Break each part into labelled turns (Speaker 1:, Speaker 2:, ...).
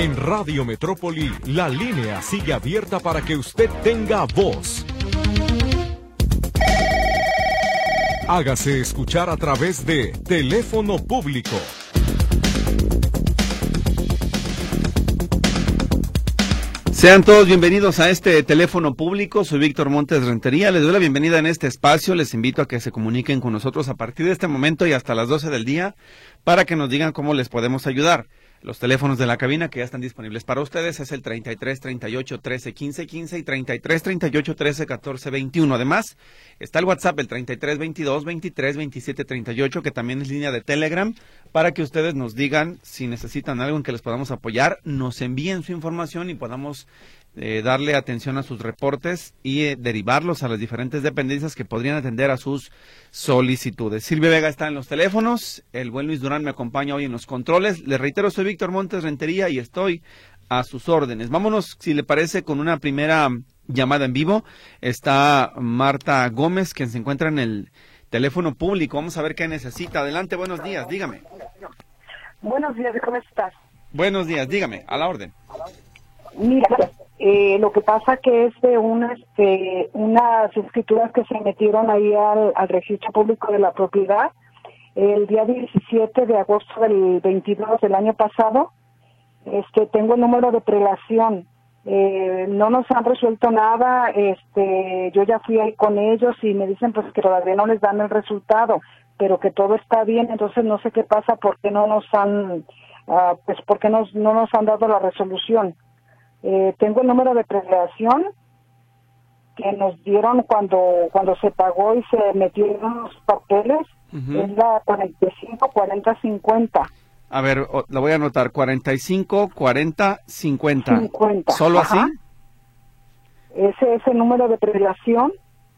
Speaker 1: En Radio Metrópoli, la línea sigue abierta para que usted tenga voz. Hágase escuchar a través de teléfono público
Speaker 2: Sean todos bienvenidos a este teléfono público. Soy Víctor Montes Rentería. Les doy la bienvenida en este espacio. Les invito a que se comuniquen con nosotros a partir de este momento y hasta las 12 del día para que nos digan cómo les podemos ayudar. Los teléfonos de la cabina que ya están disponibles para ustedes es el 33 38 13 15 15 y 33 38 13 14 21. Además, está el WhatsApp el 33 22 23 27 38 que también es línea de Telegram para que ustedes nos digan si necesitan algo en que les podamos apoyar, nos envíen su información y podamos eh, darle atención a sus reportes y eh, derivarlos a las diferentes dependencias que podrían atender a sus solicitudes. Silvia Vega está en los teléfonos, el buen Luis Durán me acompaña hoy en los controles. Le reitero, soy Víctor Montes Rentería y estoy a sus órdenes. Vámonos, si le parece, con una primera llamada en vivo. Está Marta Gómez, quien se encuentra en el teléfono público. Vamos a ver qué necesita. Adelante, buenos días, dígame.
Speaker 3: Buenos días, ¿cómo estás?
Speaker 2: Buenos días, dígame, a la orden.
Speaker 3: Mira, eh, lo que pasa que es de unas, este, unas escrituras que se metieron ahí al, registro público de la propiedad el día 17 de agosto del 22 del año pasado. Este, tengo el número de prelación. Eh, no nos han resuelto nada. Este, yo ya fui ahí con ellos y me dicen pues que todavía no les dan el resultado, pero que todo está bien. Entonces no sé qué pasa, por qué no nos han, uh, pues por qué no nos han dado la resolución. Eh, tengo el número de prelación que nos dieron cuando cuando se pagó y se metieron los papeles. Es la 45 40 50.
Speaker 2: A ver, lo voy a anotar. 45 40 50. 50. ¿Solo así?
Speaker 3: Ese es el número de prelación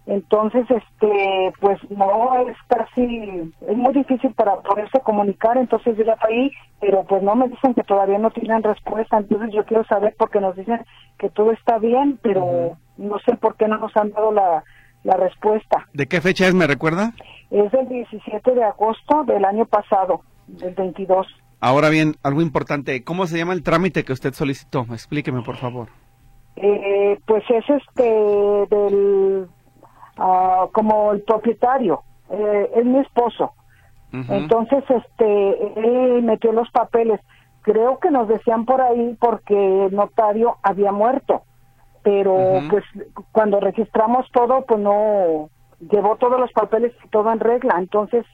Speaker 3: entonces, este, pues no es casi, es muy difícil para poderse comunicar, entonces yo ya ahí, pero pues no me dicen que todavía no tienen respuesta, entonces yo quiero saber porque nos dicen que todo está bien, pero no sé por qué no nos han dado la, la respuesta.
Speaker 2: ¿De qué fecha es, me recuerda?
Speaker 3: Es del 17 de agosto del año pasado, del 22.
Speaker 2: Ahora bien, algo importante, ¿cómo se llama el trámite que usted solicitó? Explíqueme, por favor.
Speaker 3: Eh, pues es este del Ah, como el propietario, eh, es mi esposo. Entonces, este, él metió los papeles. Creo que nos decían por ahí porque el notario había muerto, pero pues cuando registramos todo, pues no llevó todos los papeles y todo en regla. Entonces,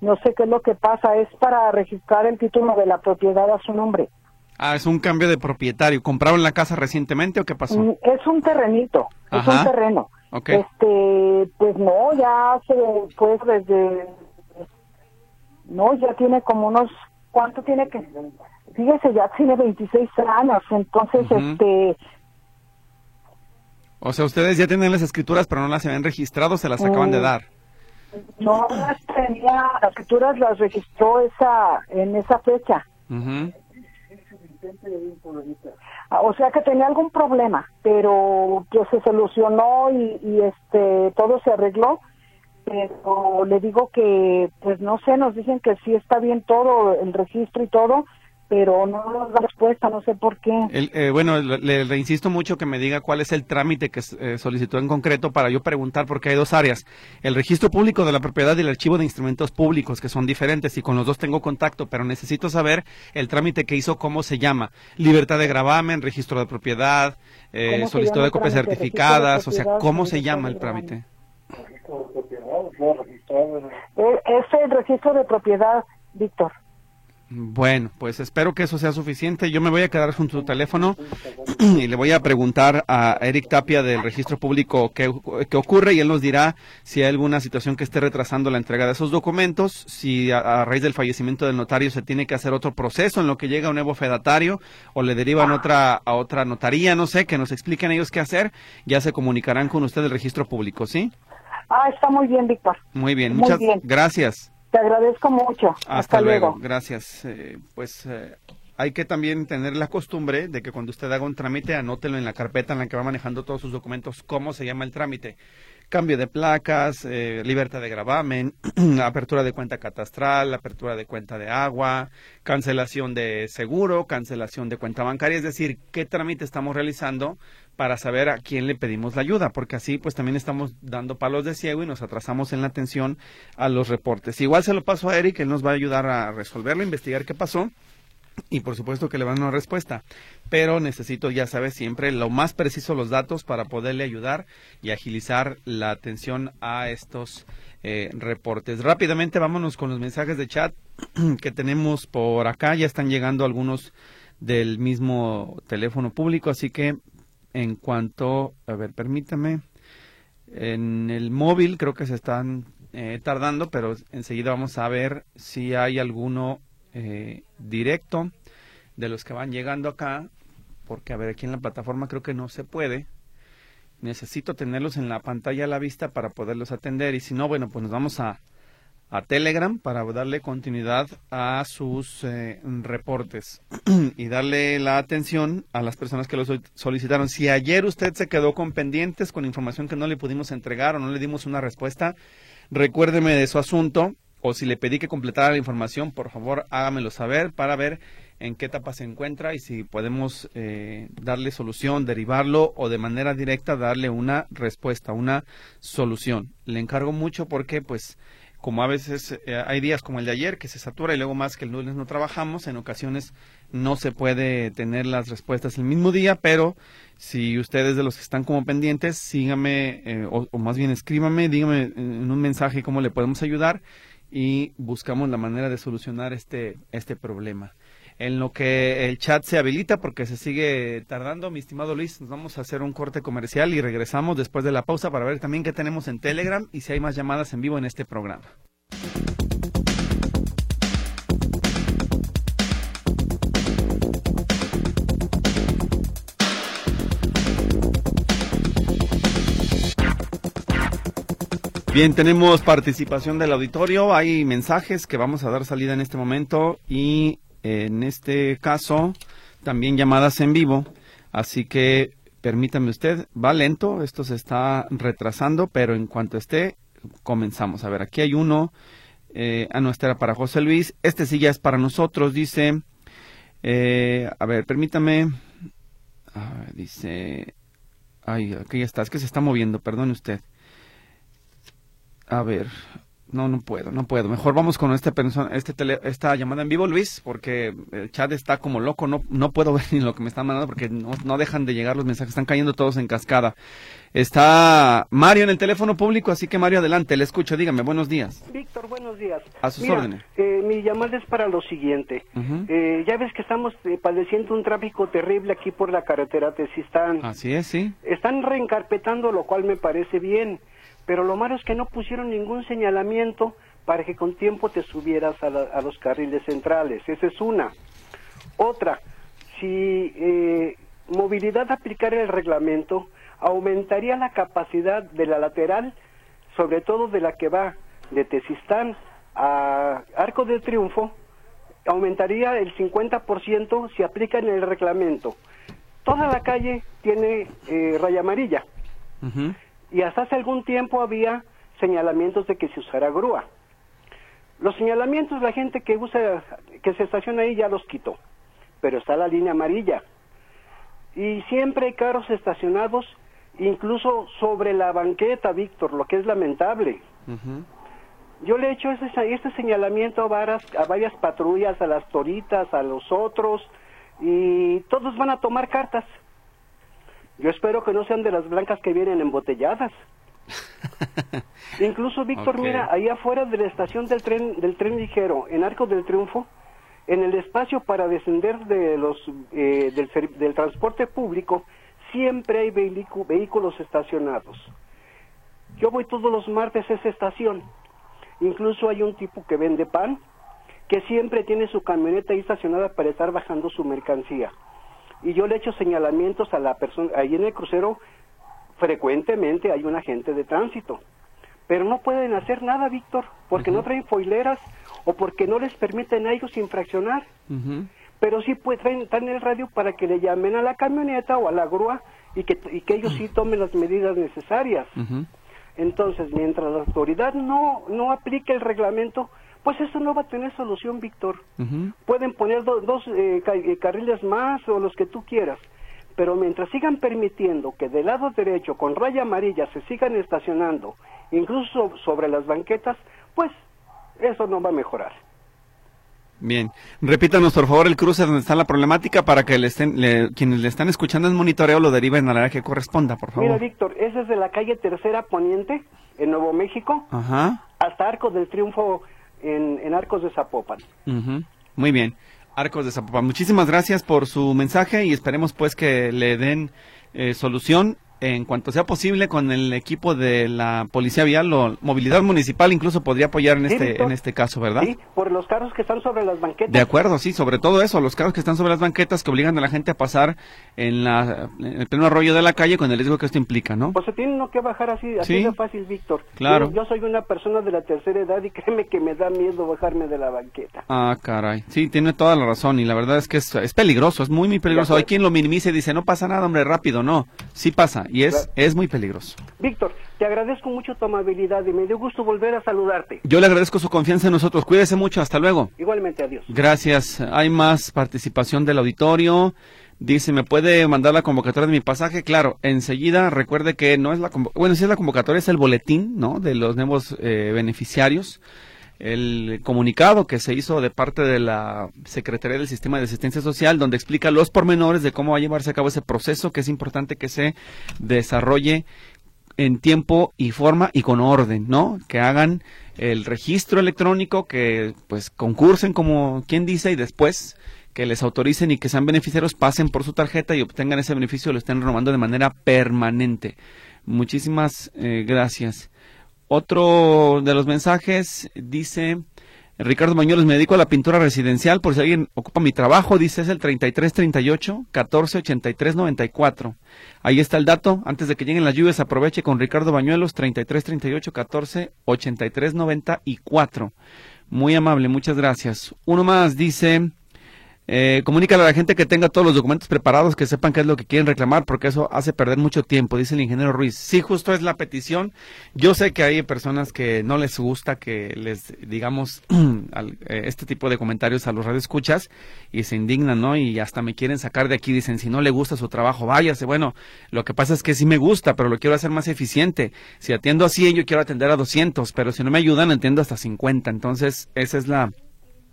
Speaker 3: no sé qué es lo que pasa. Es para registrar el título de la propiedad a su nombre.
Speaker 2: Ah, es un cambio de propietario. ¿Compraron la casa recientemente o qué pasó? Mm,
Speaker 3: es un terrenito, es un terreno. Este, pues no, ya hace, pues desde, no, ya tiene como unos, ¿cuánto tiene que? Fíjese, ya tiene 26 años, entonces, este...
Speaker 2: O sea, ustedes ya tienen las escrituras, pero no las habían registrado, se las acaban de mm. dar.
Speaker 3: No las tenía, las escrituras las registró esa, en esa fecha. Ah, o sea que tenía algún problema, pero pues se solucionó y, y este todo se arregló. Pero le digo que, pues no sé, nos dicen que sí está bien todo, el registro y todo, pero no nos da respuesta, no sé por qué.
Speaker 2: Eh, bueno, le, insisto mucho que me diga cuál es el trámite que eh, solicitó en concreto para yo preguntar, porque hay dos áreas. El registro público de la propiedad y el archivo de instrumentos públicos, que son diferentes, y con los dos tengo contacto, pero necesito saber el trámite que hizo, cómo se llama. Libertad de gravamen, registro de propiedad, eh, solicitud de copias certificadas, o sea, ¿cómo se llama el trámite?
Speaker 3: Es el registro de propiedad, Víctor.
Speaker 2: Bueno, pues espero que eso sea suficiente. Yo me voy a quedar junto a su teléfono y le voy a preguntar a Eric Tapia del registro público qué, ocurre y él nos dirá si hay alguna situación que esté retrasando la entrega de esos documentos, si a, raíz del fallecimiento del notario se tiene que hacer otro proceso en lo que llega un nuevo fedatario o le derivan otra, a otra notaría, no sé, que nos expliquen ellos qué hacer. Ya se comunicarán con usted del registro público, ¿sí?
Speaker 3: Ah, está muy bien, Víctor.
Speaker 2: Muy bien, muchas gracias.
Speaker 3: Te agradezco mucho.
Speaker 2: Hasta, luego. Gracias. Eh, pues eh, hay que también tener la costumbre de que cuando usted haga un trámite, anótelo en la carpeta en la que va manejando todos sus documentos, cómo se llama el trámite. cambio de placas, eh, libertad de gravamen, apertura de cuenta catastral, apertura de cuenta de agua, cancelación de seguro, cancelación de cuenta bancaria, es decir, qué trámite estamos realizando para saber a quién le pedimos la ayuda, porque así pues también estamos dando palos de ciego y nos atrasamos en la atención a los reportes. Igual se lo paso a Eric, él nos va a ayudar a resolverlo, investigar qué pasó y por supuesto que le van a una respuesta. Pero necesito, ya sabes, siempre lo más preciso los datos para poderle ayudar y agilizar la atención a estos eh, reportes. Rápidamente vámonos con los mensajes de chat que tenemos por acá. Ya están llegando algunos del mismo teléfono público, así que en cuanto, a ver, permítame, en el móvil creo que se están eh, tardando, pero enseguida vamos a ver si hay alguno eh, directo de los que van llegando acá, porque a ver, aquí en la plataforma creo que no se puede. Necesito tenerlos en la pantalla a la vista para poderlos atender y si no, bueno, pues nos vamos a, a Telegram para darle continuidad a sus eh, reportes y darle la atención a las personas que lo solicitaron. Si ayer usted se quedó con pendientes, con información que no le pudimos entregar o no le dimos una respuesta, recuérdeme de su asunto o si le pedí que completara la información, por favor hágamelo saber para ver en qué etapa se encuentra y si podemos eh, darle solución, derivarlo o de manera directa darle una respuesta, una solución. Le encargo mucho porque pues como a veces eh, hay días como el de ayer que se satura y luego más que el lunes no trabajamos, en ocasiones no se puede tener las respuestas el mismo día, pero si ustedes de los que están como pendientes, síganme eh, o, más bien escríbame, dígame en un mensaje cómo le podemos ayudar y buscamos la manera de solucionar este, este problema. En lo que el chat se habilita, porque se sigue tardando, mi estimado Luis, nos vamos a hacer un corte comercial y regresamos después de la pausa para ver también qué tenemos en Telegram y si hay más llamadas en vivo en este programa. Bien, tenemos participación del auditorio, hay mensajes que vamos a dar salida en este momento y en este caso también llamadas en vivo, así que permítame usted, va lento, esto se está retrasando, pero en cuanto esté, comenzamos. A ver, aquí hay uno, eh, a nuestra para José Luis, este sí ya es para nosotros, dice, eh, a ver, permítame, ah, dice, ay, aquí ya está, es que se está moviendo, perdone usted. A ver, no, no puedo, no puedo. Mejor vamos con esta persona, este tele, esta llamada en vivo, Luis, porque el chat está como loco. No, no puedo ver ni lo que me están mandando porque no, no dejan de llegar los mensajes. Están cayendo todos en cascada. Está Mario en el teléfono público, así que Mario, adelante, le escucho. Dígame, buenos días.
Speaker 4: Víctor, buenos días.
Speaker 2: A sus órdenes.
Speaker 4: Eh, mi llamada es para lo siguiente. Uh -huh. eh, ya ves que estamos eh, padeciendo un tráfico terrible aquí por la carretera Tesistán.
Speaker 2: Así es, sí.
Speaker 4: Están reencarpetando, lo cual me parece bien pero lo malo es que no pusieron ningún señalamiento para que con tiempo te subieras a, la, a los carriles centrales. Esa es una. Otra, si eh, movilidad aplicara el reglamento, aumentaría la capacidad de la lateral, sobre todo de la que va de Tesistán a Arco del Triunfo, aumentaría el 50% si aplican el reglamento. Toda la calle tiene eh, raya amarilla. Y hasta hace algún tiempo había señalamientos de que se usara grúa. Los señalamientos, la gente que usa, que se estaciona ahí ya los quitó, pero está la línea amarilla. Y siempre hay carros estacionados, incluso sobre la banqueta, Víctor, lo que es lamentable. Uh -huh. Yo le he hecho ese, este señalamiento a varias, a varias patrullas, a las toritas, a los otros, y todos van a tomar cartas. Yo espero que no sean de las blancas que vienen embotelladas. Incluso, Víctor, okay. mira, ahí afuera de la estación del tren, del tren ligero, en Arco del Triunfo, en el espacio para descender de los, eh, del, del, transporte público, siempre hay vehículos estacionados. Yo voy todos los martes a esa estación. Incluso hay un tipo que vende pan, que siempre tiene su camioneta ahí estacionada para estar bajando su mercancía y yo le echo señalamientos a la persona, ahí en el crucero frecuentemente hay un agente de tránsito, pero no pueden hacer nada, Víctor, porque uh -huh. no traen foileras o porque no les permiten a ellos infraccionar. Uh -huh. Pero sí pues, traen, traen, el radio para que le llamen a la camioneta o a la grúa y que, y que ellos sí tomen las medidas necesarias. Entonces, mientras la autoridad no, no aplique el reglamento, pues eso no va a tener solución, Víctor. Pueden poner dos eh, eh, carriles más o los que tú quieras, pero mientras sigan permitiendo que del lado derecho con raya amarilla se sigan estacionando, incluso sobre las banquetas, pues eso no va a mejorar.
Speaker 2: Bien, repítanos por favor el cruce donde está la problemática para que le estén, quienes le están escuchando en monitoreo lo deriven a la área que corresponda, por favor.
Speaker 4: Mira, Víctor, ese es de la calle Tercera Poniente, en Nuevo México, hasta Arcos del Triunfo, en, Arcos de Zapopan.
Speaker 2: Muy bien, Arcos de Zapopan. Muchísimas gracias por su mensaje y esperemos pues que le den eh, solución en cuanto sea posible con el equipo de la Policía Vial o Movilidad Municipal incluso podría apoyar en este en este caso, ¿verdad?
Speaker 4: Sí, por los carros que están sobre las banquetas.
Speaker 2: De acuerdo, sí, sobre todo eso, los carros que están sobre las banquetas que obligan a la gente a pasar en, la, en el pleno arroyo de la calle con el riesgo que esto implica, ¿no?
Speaker 4: Pues se tiene que bajar así, así de fácil, Víctor.
Speaker 2: Claro.
Speaker 4: Yo, soy una persona de la tercera edad y créeme que me da miedo bajarme de la banqueta.
Speaker 2: Ah, caray. Sí, tiene toda la razón y la verdad es que es, es peligroso, es muy, muy peligroso. Hay quien lo minimiza y dice, no pasa nada, hombre, rápido. No, sí pasa y es, es muy peligroso.
Speaker 4: Víctor, te agradezco mucho tu amabilidad y me dio gusto volver a saludarte.
Speaker 2: Yo le agradezco su confianza en nosotros. Cuídese mucho. Hasta luego.
Speaker 4: Igualmente, adiós.
Speaker 2: Gracias. Hay más participación del auditorio. Dice, ¿me puede mandar la convocatoria de mi pasaje? Claro, enseguida recuerde que no es la bueno, si es la convocatoria, es el boletín, ¿no? De los nuevos eh, beneficiarios el comunicado que se hizo de parte de la Secretaría del Sistema de Asistencia Social, donde explica los pormenores de cómo va a llevarse a cabo ese proceso, que es importante que se desarrolle en tiempo y forma y con orden, ¿no? Que hagan el registro electrónico, que pues concursen como quien dice y después que les autoricen y que sean beneficiarios pasen por su tarjeta y obtengan ese beneficio lo estén renovando de manera permanente. Muchísimas eh, gracias. Otro de los mensajes dice, Ricardo Mañuelos, me dedico a la pintura residencial, por si alguien ocupa mi trabajo, dice, es el 3338 148394. Ahí está el dato, antes de que lleguen las lluvias, aproveche con Ricardo Bañuelos, 3338 148394. Muy amable, muchas gracias. Uno más dice, eh, comunícale a la gente que tenga todos los documentos preparados, que sepan qué es lo que quieren reclamar, porque eso hace perder mucho tiempo, dice el ingeniero Ruiz. Sí, justo es la petición. Yo sé que hay personas que no les gusta que les digamos eh, este tipo de comentarios a los radioescuchas y se indignan, ¿no? Y hasta me quieren sacar de aquí, dicen, si no le gusta su trabajo, váyase. Bueno, lo que pasa es que sí me gusta, pero lo quiero hacer más eficiente. Si atiendo a 100, yo quiero atender a 200, pero si no me ayudan, entiendo hasta 50. Entonces, esa es la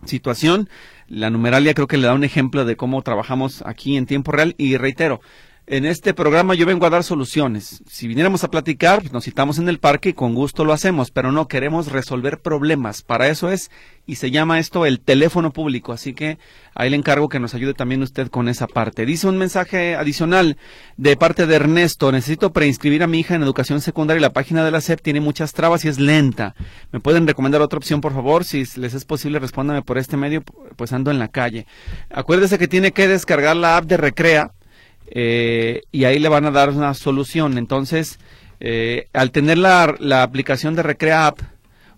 Speaker 2: situación. La numeralia creo que le da un ejemplo de cómo trabajamos aquí en tiempo real y reitero, en este programa yo vengo a dar soluciones. Si viniéramos a platicar, nos citamos en el parque y con gusto lo hacemos, pero no queremos resolver problemas. Para eso es, y se llama esto el teléfono público. Así que ahí le encargo que nos ayude también usted con esa parte. Dice un mensaje adicional de parte de Ernesto. Necesito preinscribir a mi hija en educación secundaria y la página de la SEP tiene muchas trabas y es lenta. ¿Me pueden recomendar otra opción, por favor? Si les es posible, respóndame por este medio, pues ando en la calle. Acuérdese que tiene que descargar la app de Recrea eh, y ahí le van a dar una solución. Entonces, eh, al tener la, la, aplicación de Recrea App,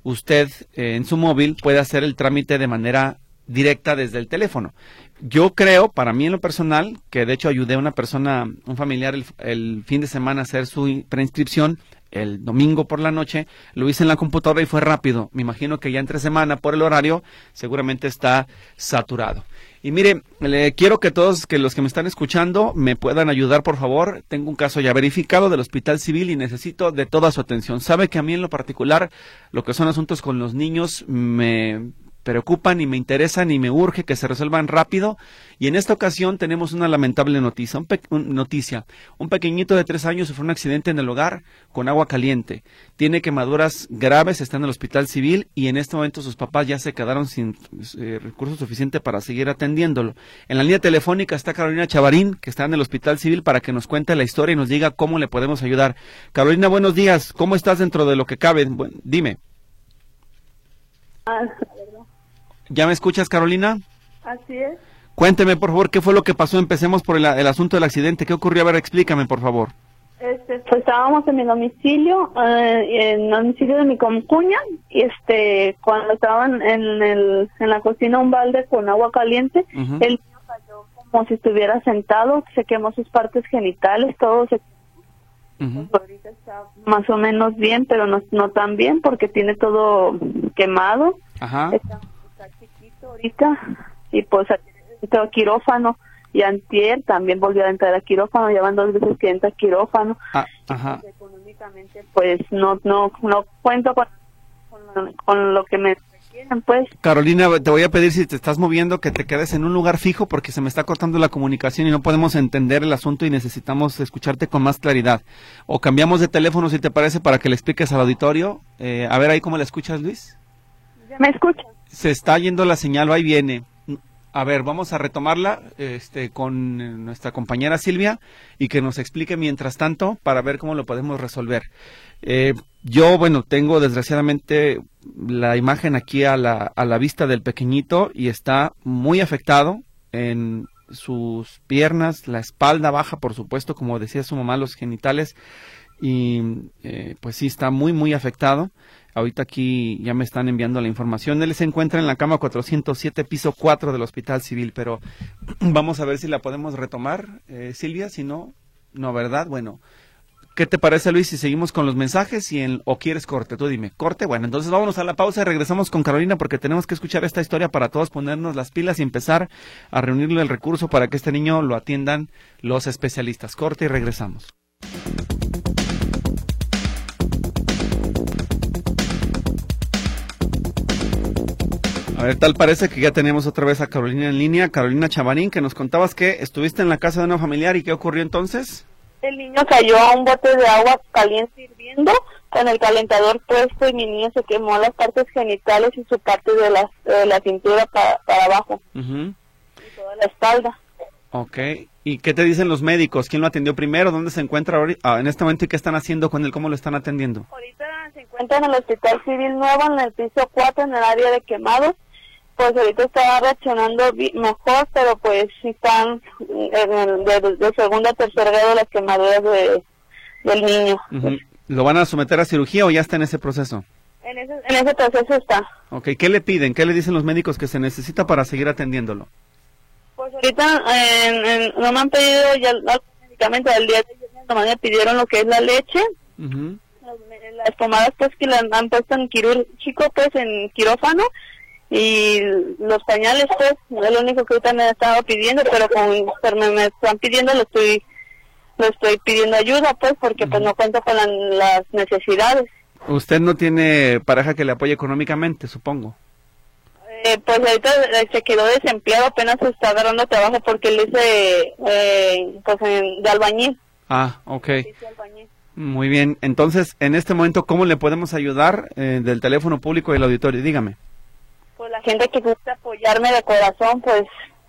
Speaker 2: usted eh, en su móvil puede hacer el trámite de manera directa desde el teléfono. Yo creo, para mí en lo personal, que de hecho ayudé a una persona, un familiar, el, el fin de semana a hacer su preinscripción el domingo por la noche, lo hice en la computadora y fue rápido. Me imagino que ya entre semana, por el horario, seguramente está saturado. Y mire, le quiero que todos que los que me están escuchando me puedan ayudar, por favor. Tengo un caso ya verificado del Hospital Civil y necesito de toda su atención. Sabe que a mí en lo particular, lo que son asuntos con los niños me preocupan y me interesan y me urge que se resuelvan rápido. Y en esta ocasión tenemos una lamentable noticia. Un, noticia. un pequeñito de tres años sufrió un accidente en el hogar con agua caliente. Tiene quemaduras graves, está en el hospital civil y en este momento sus papás ya se quedaron sin eh, recursos suficientes para seguir atendiéndolo. En la línea telefónica está Carolina Chavarín, que está en el hospital civil, para que nos cuente la historia y nos diga cómo le podemos ayudar. Carolina, buenos días. ¿Cómo estás dentro de lo que cabe? dime. Ah, ¿Ya me escuchas, Carolina?
Speaker 5: Así es.
Speaker 2: Cuénteme, por favor, qué fue lo que pasó. Empecemos por el, asunto del accidente. ¿Qué ocurrió? A ver, explícame, por favor.
Speaker 5: Este, pues estábamos en mi domicilio, eh, en el domicilio de mi concuña, y este, cuando estaban en, el, en la cocina un balde con agua caliente, el niño cayó como si estuviera sentado, se quemó sus partes genitales, todo se...
Speaker 2: Ujú.
Speaker 5: Pues ahorita está más o menos bien, pero no, no tan bien porque tiene todo quemado.
Speaker 2: Ajá.
Speaker 5: Está, ahorita y pues entró a quirófano y antier también volvió a entrar a quirófano, ya van dos veces que entra a quirófano.
Speaker 2: Ah, ajá.
Speaker 5: Económicamente pues no no no cuento con, con, con lo que me requieren pues.
Speaker 2: Carolina, te voy a pedir si te estás moviendo que te quedes en un lugar fijo porque se me está cortando la comunicación y no podemos entender el asunto y necesitamos escucharte con más claridad. O cambiamos de teléfono si te parece para que le expliques al auditorio. Eh, a ver ahí cómo le escuchas, Luis.
Speaker 5: ¿Ya me escuchan?
Speaker 2: Se está yendo la señal, ahí viene. A ver, vamos a retomarla este, con eh, nuestra compañera Silvia y que nos explique mientras tanto para ver cómo lo podemos resolver. Eh, yo, bueno, tengo desgraciadamente la imagen aquí a la, a la vista del pequeñito y está muy afectado en sus piernas, la espalda baja, por supuesto, como decía su mamá, los genitales y eh, pues sí está muy muy afectado. Ahorita aquí ya me están enviando la información. Él se encuentra en la cama 407, piso 4 del Hospital Civil, pero vamos a ver si la podemos retomar, eh, Silvia. Si no, no, ¿verdad? Bueno, ¿qué te parece, Luis, si seguimos con los mensajes y en, o quieres corte? Tú dime, corte. Bueno, entonces vámonos a la pausa y regresamos con Carolina porque tenemos que escuchar esta historia para todos ponernos las pilas y empezar a reunirle el recurso para que este niño lo atiendan los especialistas. Corte y regresamos. A ver, tal parece que ya tenemos otra vez a Carolina en línea. Carolina Chavarín, que nos contabas que estuviste en la casa de una familiar y qué ocurrió entonces.
Speaker 5: El niño cayó a un bote de agua caliente hirviendo con el calentador puesto y mi niño se quemó las partes genitales y su parte de la, de la cintura para, para abajo
Speaker 2: Ujú.
Speaker 5: y toda la espalda.
Speaker 2: Ok. ¿Y qué te dicen los médicos? ¿Quién lo atendió primero? ¿Dónde se encuentra ahori- ah, en este momento y qué están haciendo con él? ¿Cómo lo están atendiendo?
Speaker 5: Ahorita se encuentra en el Hospital Civil Nuevo, en el piso 4, en el área de quemados. Pues ahorita está reaccionando mejor, pero pues sí están en el- de, de segunda a tercer grado las quemaduras de, del niño.
Speaker 2: ¿Lo van a someter a cirugía o ya está en ese proceso?
Speaker 5: En ese, en ese proceso está.
Speaker 2: Ok. ¿Qué le piden? ¿Qué le dicen los médicos que se necesita para seguir atendiéndolo?
Speaker 5: Pues ahorita en- en- no me han pedido ya los medicamentos del día de ayer, me pidieron lo que es la leche,
Speaker 2: Ujú.
Speaker 5: las, las pomadas pues que las han puesto en quirúrgico pues en quirófano y los pañales pues es lo único que ahorita me han estado pidiendo pero pero me, están pidiendo lo estoy lo estoy pidiendo ayuda pues porque pues no cuento con la- las necesidades
Speaker 2: Usted no tiene pareja que le apoye económicamente, supongo.
Speaker 5: Eh, pues ahorita eh, se quedó desempleado apenas se está agarrando trabajo porque él es de, eh, pues de albañil
Speaker 2: Ah, ok.
Speaker 5: Dice albañil.
Speaker 2: Muy bien. Entonces, en este momento, ¿cómo le podemos ayudar eh, del teléfono público y el auditorio? Dígame.
Speaker 5: Pues la gente que gusta apoyarme de corazón, pues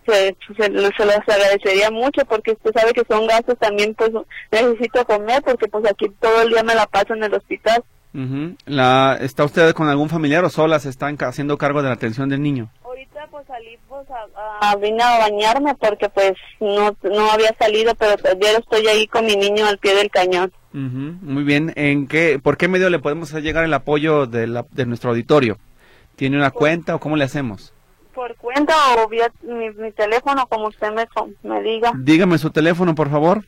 Speaker 5: se, se, se los agradecería mucho porque usted sabe que son gastos también, pues necesito comer porque pues aquí todo el día me la paso en el hospital.
Speaker 2: Ujú. la, ¿Está usted con algún familiar o sola se están haciendo cargo de la atención del niño?
Speaker 5: Ahorita pues salí pues a, a- vine a bañarme porque pues no, no había salido, pero todavía estoy ahí con mi niño al pie del cañón.
Speaker 2: Ujú, Muy bien. ¿En qué, ¿Por qué medio le podemos hacer llegar el apoyo de, la- de nuestro auditorio? ¿Tiene una cuenta o cómo le hacemos?
Speaker 5: Por cuenta o vía mi, mi teléfono, como usted me, me diga.
Speaker 2: Dígame su teléfono, por favor.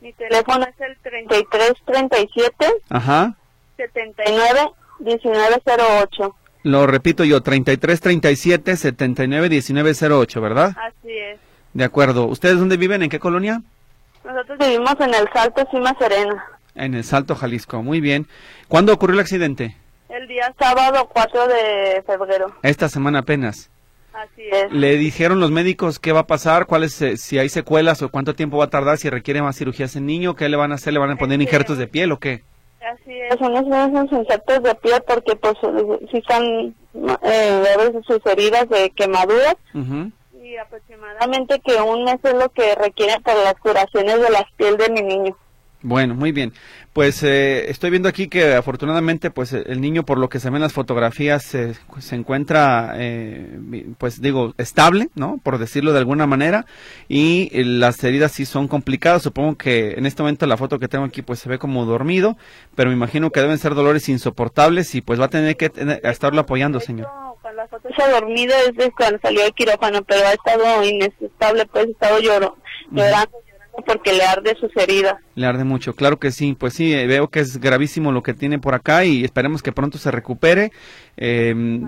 Speaker 5: Mi teléfono es el 3337
Speaker 2: Ajá.
Speaker 5: 79 1908.
Speaker 2: Lo repito yo, 3337 791908, ¿verdad?
Speaker 5: Así es.
Speaker 2: De acuerdo. ¿Ustedes dónde viven? ¿En qué colonia?
Speaker 5: Nosotros vivimos en el Salto Cima Serena.
Speaker 2: En el Salto, Jalisco. Muy bien. ¿Cuándo ocurrió el accidente?
Speaker 5: El día sábado 4 de febrero.
Speaker 2: Esta semana apenas.
Speaker 5: Así es.
Speaker 2: ¿Le dijeron los médicos qué va a pasar? ¿Cuáles, eh, si hay secuelas o cuánto tiempo va a tardar? ¿Si requiere más cirugías en niño? ¿Qué le van a hacer? ¿Le van a poner injertos de piel o qué?
Speaker 5: Así es. Son esos insectos de piel porque pues si están eh, a veces sus heridas de quemaduras y aproximadamente que un mes es lo que requiere para las curaciones de la piel de mi niño.
Speaker 2: Bueno, muy bien. Pues eh, estoy viendo aquí que afortunadamente, pues eh, el niño, por lo que se ven en las fotografías, se- se encuentra, eh, pues digo, estable, ¿no? Por decirlo de alguna manera. Y eh, las heridas sí son complicadas. Supongo que en este momento la foto que tengo aquí, pues se ve como dormido, pero me imagino que deben ser dolores insoportables y pues va a tener que tener- a estarlo apoyando, señor.
Speaker 5: Cuando la foto se ha dormido es cuando salió del quirófano, pero ha estado inestable, pues ha estado llorando, llorando porque le arde sus heridas.
Speaker 2: Le arde mucho, claro que sí. Pues sí, eh, veo que es gravísimo lo que tiene por acá y esperemos que pronto se recupere. Eh,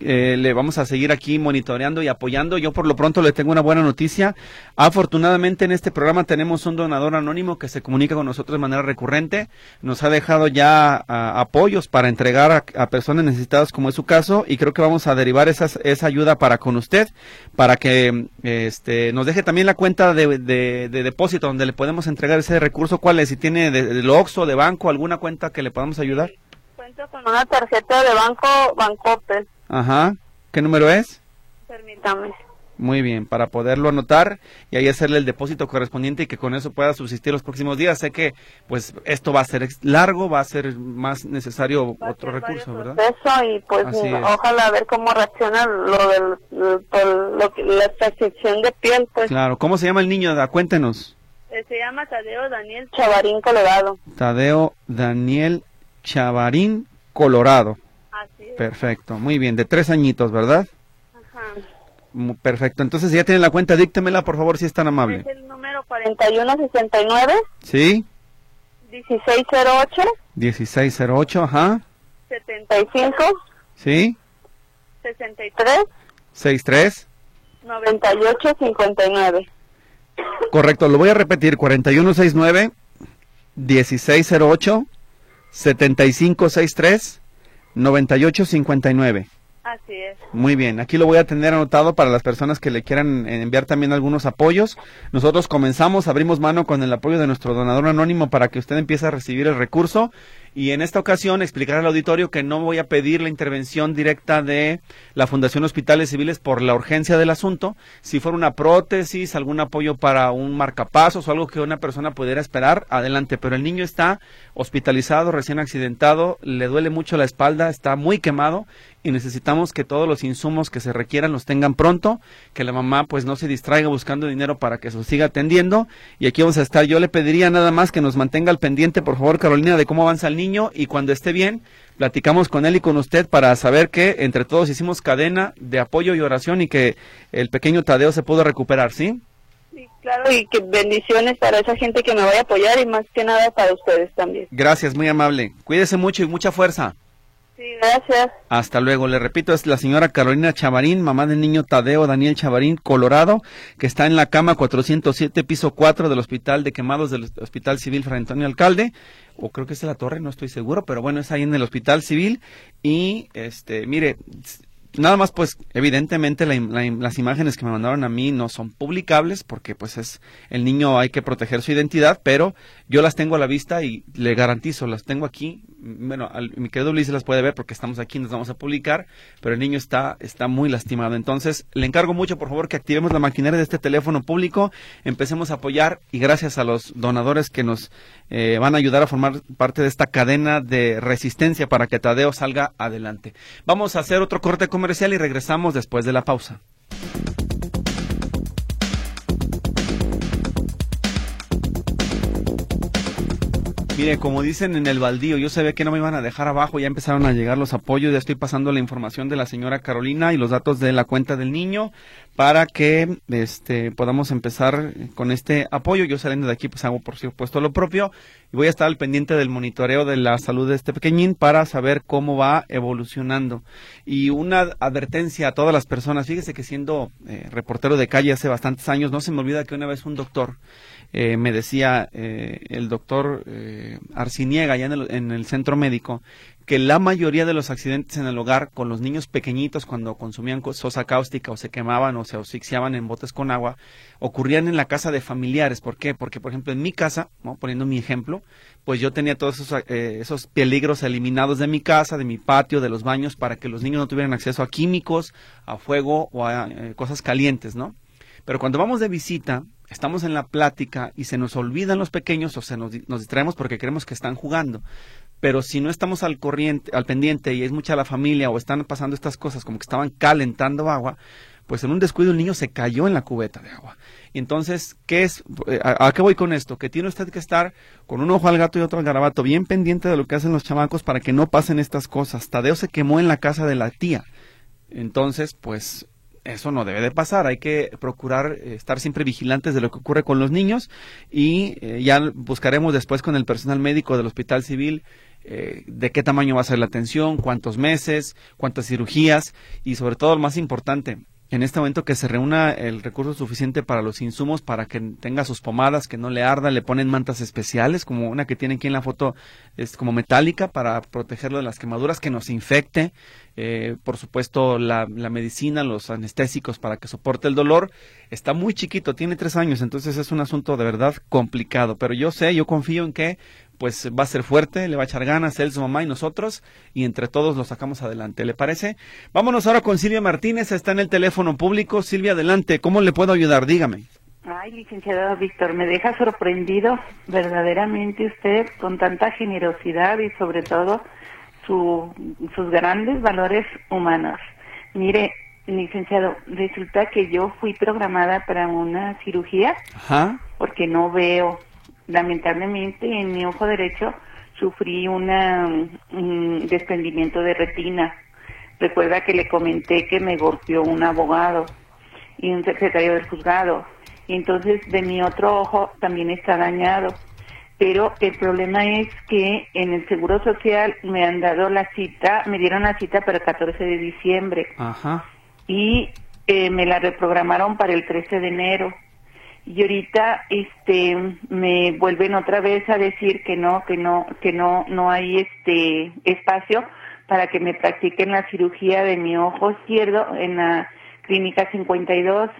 Speaker 2: eh, le vamos a seguir aquí monitoreando y apoyando. Yo por lo pronto le tengo una buena noticia. Afortunadamente en este programa tenemos un donador anónimo que se comunica con nosotros de manera recurrente. Nos ha dejado ya apoyos para entregar a, personas necesitadas como es su caso y creo que vamos a derivar esas, esa ayuda para con usted para que este, nos deje también la cuenta de, de, depósito donde le podemos entregar ese recurso. ¿Cuál es? Si tiene de, de OXXO, de banco, alguna cuenta que le podamos ayudar.
Speaker 5: Cuento con una tarjeta de banco Bancoppel.
Speaker 2: Ajá. ¿Qué número es?
Speaker 5: Permítame.
Speaker 2: Muy bien, para poderlo anotar y ahí hacerle el depósito correspondiente y que con eso pueda subsistir los próximos días. Sé que pues esto va a ser largo, va a ser más necesario otro recurso, ¿verdad?
Speaker 5: Eso y pues ojalá ver cómo reacciona lo del la extracción de piel, pues.
Speaker 2: Claro, ¿cómo se llama el niño? Cuéntenos.
Speaker 5: Eh, se llama Tadeo Daniel Chavarín Colorado.
Speaker 2: Tadeo Daniel Chavarín Colorado. Perfecto, muy bien, de tres añitos, ¿verdad? Ajá. Perfecto, entonces ya tiene la cuenta, díctemela por favor si es tan amable.
Speaker 5: Es el número 4169.
Speaker 2: Sí.
Speaker 5: 1608.
Speaker 2: 1608, ajá.
Speaker 5: 75.
Speaker 2: Sí.
Speaker 5: 63.
Speaker 2: 63.
Speaker 5: 9859.
Speaker 2: Correcto, lo voy a repetir, 4169 1608 7563 9859.
Speaker 5: Así es.
Speaker 2: Muy bien, aquí lo voy a tener anotado para las personas que le quieran enviar también algunos apoyos. Nosotros comenzamos, abrimos mano con el apoyo de nuestro donador anónimo para que usted empiece a recibir el recurso y en esta ocasión explicar al auditorio que no voy a pedir la intervención directa de la Fundación Hospitales Civiles por la urgencia del asunto. Si fuera una prótesis, algún apoyo para un marcapasos o algo que una persona pudiera esperar, adelante. Pero el niño está hospitalizado, recién accidentado, le duele mucho la espalda, está muy quemado y necesitamos que todos los insumos que se requieran los tengan pronto, que la mamá pues no se distraiga buscando dinero para que se siga atendiendo y aquí vamos a estar. Yo le pediría nada más que nos mantenga al pendiente, por favor, Carolina, de cómo avanza el niño y cuando esté bien, platicamos con él y con usted para saber que entre todos hicimos cadena de apoyo y oración y que el pequeño Tadeo se pudo recuperar, ¿sí?
Speaker 5: Sí, claro, y que bendiciones para esa gente que me vaya a apoyar y más que nada para ustedes también.
Speaker 2: Gracias, muy amable. Cuídese mucho y mucha fuerza.
Speaker 5: Gracias.
Speaker 2: Hasta luego. Le repito, es la señora Carolina Chavarín, mamá del niño Tadeo Daniel Chavarín, Colorado, que está en la cama 407, piso 4 del Hospital de Quemados del Hospital Civil Fray Antonio Alcalde. O creo que es la torre, no estoy seguro, pero bueno, es ahí en el Hospital Civil. Y, este, mire, nada más pues evidentemente las imágenes que me mandaron a mí no son publicables porque pues es el niño hay que proteger su identidad pero yo las tengo a la vista y le garantizo las tengo aquí. Bueno mi querido Luis las puede ver porque estamos aquí nos vamos a publicar pero el niño está está muy lastimado. Entonces le encargo mucho por favor que activemos la maquinaria de este teléfono público empecemos a apoyar y gracias a los donadores que nos eh, van a ayudar a formar parte de esta cadena de resistencia para que Tadeo salga adelante vamos a hacer otro corte comercial y regresamos después de la pausa. Mire, como dicen en el baldío, yo sabía que no me iban a dejar abajo, ya empezaron a llegar los apoyos, ya estoy pasando la información de la señora Carolina y los datos de la cuenta del niño para que este podamos empezar con este apoyo. Yo saliendo de aquí pues hago por supuesto lo propio y voy a estar al pendiente del monitoreo de la salud de este pequeñín para saber cómo va evolucionando. Y una advertencia a todas las personas, fíjese que siendo eh, reportero de calle hace bastantes años, no se me olvida que una vez un doctor eh, me decía eh, el doctor eh, Arciniega, allá en el, centro médico, que la mayoría de los accidentes en el hogar con los niños pequeñitos cuando consumían sosa cáustica o se quemaban o se asfixiaban en botes con agua, ocurrían en la casa de familiares. ¿Por qué? Porque, por ejemplo, en mi casa, poniendo mi ejemplo, pues yo tenía todos esos, esos peligros eliminados de mi casa, de mi patio, de los baños, para que los niños no tuvieran acceso a químicos, a fuego o a cosas calientes, ¿no? Pero cuando vamos de visita, estamos en la plática y se nos olvidan los pequeños o se nos, nos distraemos porque creemos que están jugando. Pero si no estamos al corriente, al pendiente y es mucha la familia o están pasando estas cosas como que estaban calentando agua, pues en un descuido el niño se cayó en la cubeta de agua. Y entonces, ¿qué es? Eh, ¿A, qué voy con esto? Que tiene usted que estar con un ojo al gato y otro al garabato, bien pendiente de lo que hacen los chamacos para que no pasen estas cosas. Tadeo se quemó en la casa de la tía. Entonces, pues Eso no debe de pasar. Hay que procurar eh, estar siempre vigilantes de lo que ocurre con los niños y eh, ya buscaremos después con el personal médico del Hospital Civil eh, de qué tamaño va a ser la atención, cuántos meses, cuántas cirugías y sobre todo lo más importante, en este momento que se reúna el recurso suficiente para los insumos para que tenga sus pomadas, que no le arda, le ponen mantas especiales, como una que tiene aquí en la foto, es como metálica para protegerlo de las quemaduras, que nos infecte, eh, por supuesto la, la, medicina, los anestésicos para que soporte el dolor. Está muy chiquito, tiene tres años, entonces es un asunto de verdad complicado, pero yo sé, yo confío en que pues va a ser fuerte, le va a echar ganas él, su mamá y nosotros, y entre todos lo sacamos adelante. ¿Le parece? Vámonos ahora con Silvia Martínez, está en el teléfono público. Silvia, adelante, ¿cómo le puedo ayudar? Dígame.
Speaker 6: Ay, licenciado Víctor, me deja sorprendido verdaderamente usted con tanta generosidad y sobre todo su, sus grandes valores humanos. Mire, licenciado, resulta que yo fui programada para una cirugía Ajá. porque no veo lamentablemente en mi ojo derecho sufrí una, un desprendimiento de retina. Recuerda que le comenté que me golpeó un abogado y un secretario del juzgado. Y entonces de mi otro ojo también está dañado. Pero el problema es que en el Seguro Social me han dado la cita, me dieron la cita para el 14 de diciembre. Ajá. Y eh, me la reprogramaron para el 13 de enero y ahorita este me vuelven otra vez a decir que no que no que no no hay este espacio para que me practiquen la cirugía de mi ojo izquierdo en la clínica 52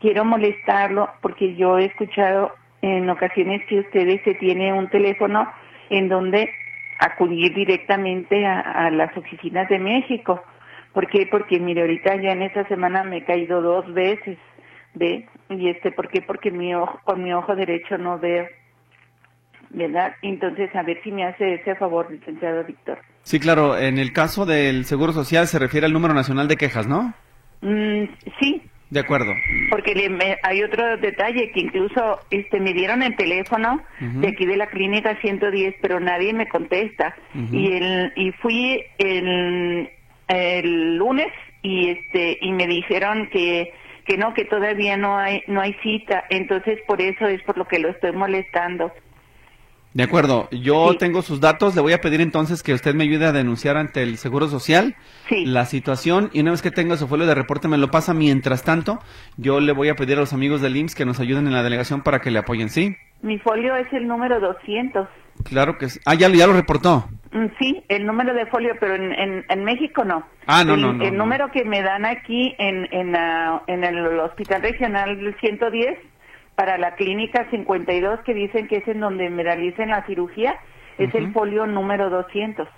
Speaker 6: quiero molestarlo porque yo he escuchado en ocasiones que ustedes se tiene un teléfono en donde acudir directamente a, a las oficinas de México. ¿Por qué? Porque mire, ahorita ya en esta semana me he caído dos veces ve y este por qué porque mi ojo con mi ojo derecho no veo verdad entonces a ver si me hace ese favor licenciado Víctor.
Speaker 2: Sí claro en el caso del seguro social se refiere al número nacional de quejas no
Speaker 6: mm, sí
Speaker 2: de acuerdo.
Speaker 6: Porque le, hay otro detalle que incluso este me dieron el teléfono de aquí de la clínica 110, pero nadie me contesta. Y el y fui el, el lunes y este y me dijeron que que no, que todavía no hay, no hay cita, entonces por eso es por lo que lo estoy molestando.
Speaker 2: De acuerdo, yo tengo sus datos, le voy a pedir entonces que usted me ayude a denunciar ante el Seguro Social la situación y una vez que tenga su folio de reporte me lo pasa. Mientras tanto, yo le voy a pedir a los amigos del IMSS que nos ayuden en la delegación para que le apoyen, ¿sí?
Speaker 6: Mi folio es el número 200.
Speaker 2: Claro que sí. Ah, ya, ya lo reportó.
Speaker 6: Mm, sí, el número de folio, pero en, en, México no.
Speaker 2: Ah, no, no,
Speaker 6: no. El número que me dan aquí en, en, en el Hospital Regional 110 para la clínica 52 que dicen que es en donde me realicen la cirugía, es el folio número 200,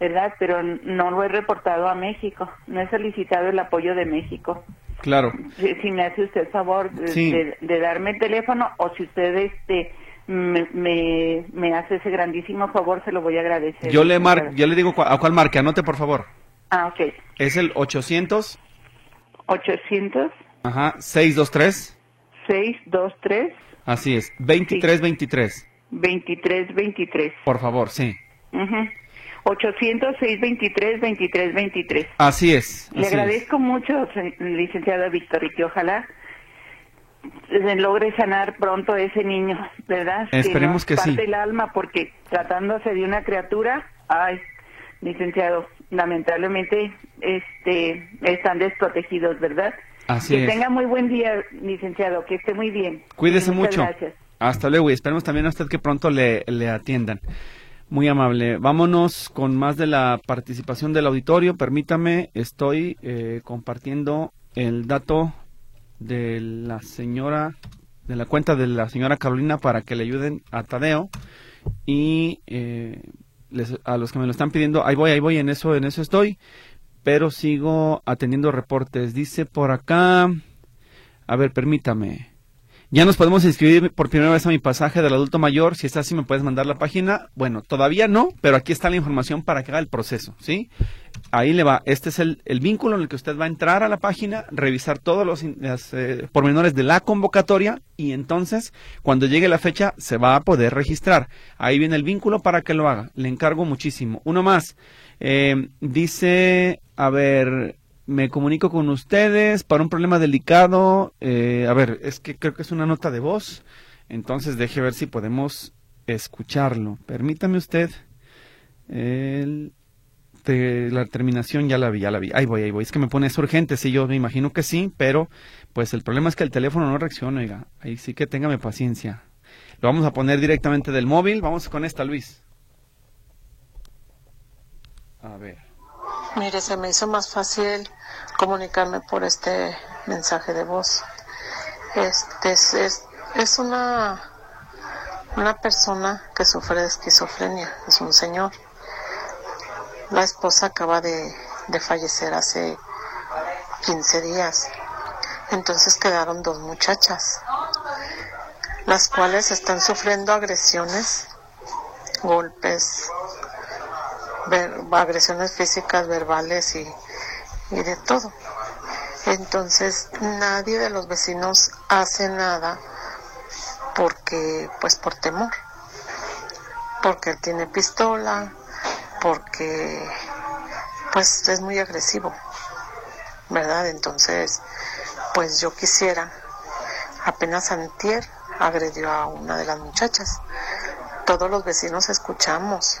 Speaker 6: ¿verdad? Pero no lo he reportado a México, no he solicitado el apoyo de México.
Speaker 2: Claro.
Speaker 6: Si, me hace usted favor de, de, darme el teléfono o si usted este me, me, hace ese grandísimo favor, se lo voy a agradecer.
Speaker 2: Yo le, mar, yo le digo a cuál marque, anote por favor.
Speaker 6: Ah, ok.
Speaker 2: Es el 800.
Speaker 6: 800.
Speaker 2: Ajá, 623.
Speaker 6: 623.
Speaker 2: Así es, 2323.
Speaker 6: 2323.
Speaker 2: Por favor, sí.
Speaker 6: Uh 800 623 2323.
Speaker 2: Así es.
Speaker 6: Le agradezco mucho, licenciada Víctor, y que ojalá logre sanar pronto ese niño, ¿verdad?
Speaker 2: Esperemos que, sí.
Speaker 6: el alma porque tratándose de una criatura, ay, licenciado, lamentablemente este están desprotegidos, ¿verdad?
Speaker 2: Así
Speaker 6: que tenga muy buen día, licenciado, que esté muy bien.
Speaker 2: Cuídese mucho. Gracias. Hasta luego y esperemos también a usted que pronto le, le atiendan. Muy amable. Vámonos con más de la participación del auditorio. Permítame, estoy eh, compartiendo el dato de la señora, de la cuenta de la señora Carolina para que le ayuden a Tadeo y eh, a los que me lo están pidiendo, ahí voy, ahí voy, en eso, en eso estoy, pero sigo atendiendo reportes. Dice por acá, a ver, permítame. Ya nos podemos inscribir por primera vez a mi pasaje del adulto mayor. Si está así, me puedes mandar la página. Bueno, todavía no, pero aquí está la información para que haga el proceso, ¿sí? Ahí le va. Este es el, vínculo en el que usted va a entrar a la página, revisar todos los eh, pormenores de la convocatoria y entonces, cuando llegue la fecha, se va a poder registrar. Ahí viene el vínculo para que lo haga. Le encargo muchísimo. Uno más. Eh, dice, a ver, me comunico con ustedes para un problema delicado. Eh, a ver, es que creo que es una nota de voz. Entonces deje ver si podemos escucharlo. Permítame usted. La terminación ya la vi, ya la vi. Ahí voy, ahí voy. Es que me pone es urgente, sí, yo me imagino que sí, pero pues el problema es que el teléfono no reacciona, oiga. Ahí sí que téngame paciencia. Lo vamos a poner directamente del móvil. Vamos con esta, Luis. A ver.
Speaker 7: Mire, se me hizo más fácil comunicarme por este mensaje de voz. Este es, es, una, una persona que sufre de esquizofrenia, es un señor. La esposa acaba de, de fallecer hace 15 días. Entonces quedaron dos muchachas, las cuales están sufriendo agresiones, golpes, agresiones físicas, verbales y, y de todo. Entonces nadie de los vecinos hace nada porque, pues por temor, porque él tiene pistola, porque pues es muy agresivo, ¿verdad? Entonces, pues yo quisiera, apenas antier agredió a una de las muchachas. Todos los vecinos escuchamos,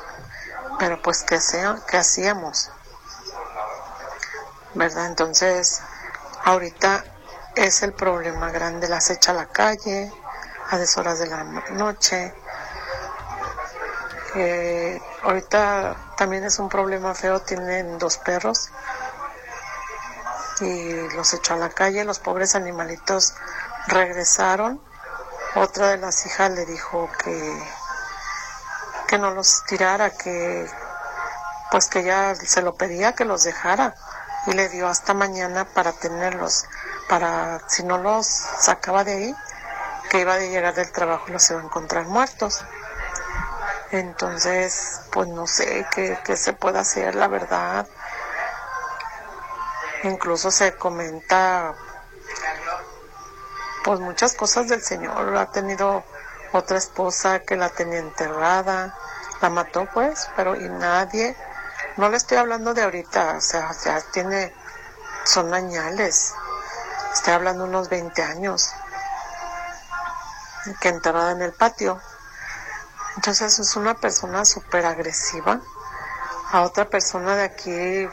Speaker 7: pero pues ¿qué, sea, hacíamos? ¿Verdad? Entonces, ahorita es el problema grande, las echa a la calle a deshoras de la noche. Eh, ahorita también es un problema feo, tienen dos perros y los echó a la calle, los pobres animalitos regresaron. Otra de las hijas le dijo que que no los tirara, que pues que ya se lo pedía que los dejara y le dio hasta mañana para tenerlos, para si no los sacaba de ahí, que iba a llegar del trabajo y los iba a encontrar muertos. Entonces, pues no sé qué, qué se puede hacer, la verdad. Incluso se comenta pues muchas cosas del Señor. Ha tenido otra esposa que la tenía enterrada, la mató pues, pero y nadie, no le estoy hablando de ahorita, o sea, ya tiene, son añales, estoy hablando unos 20 años, que enterrada en el patio. Entonces es una persona súper agresiva. A otra persona de aquí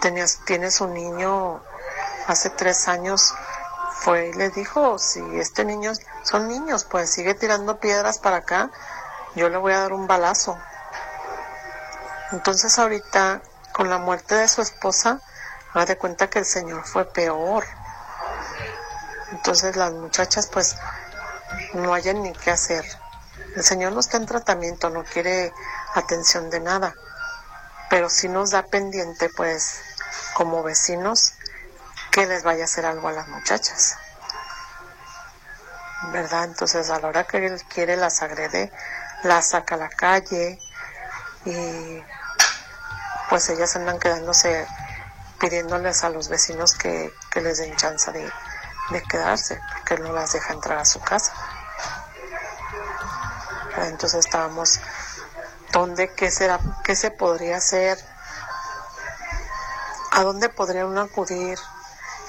Speaker 7: tenía, tiene su niño hace tres años, fue y le dijo, si este niño, son niños, pues sigue tirando piedras para acá, yo le voy a dar un balazo. Entonces ahorita, con la muerte de su esposa, haga de cuenta que el Señor fue peor. Entonces las muchachas pues no hayan ni qué hacer. El Señor no está en tratamiento, no quiere atención de nada, pero sí nos da pendiente pues como vecinos que les vaya a hacer algo a las muchachas. ¿Verdad? Entonces a la hora que él quiere las agrede, la saca a la calle y pues ellas andan quedándose pidiéndoles a los vecinos que, les den chance de, de quedarse, porque no las deja entrar a su casa. Entonces estábamos, ¿dónde, qué será, qué se podría hacer? ¿A dónde podría uno acudir?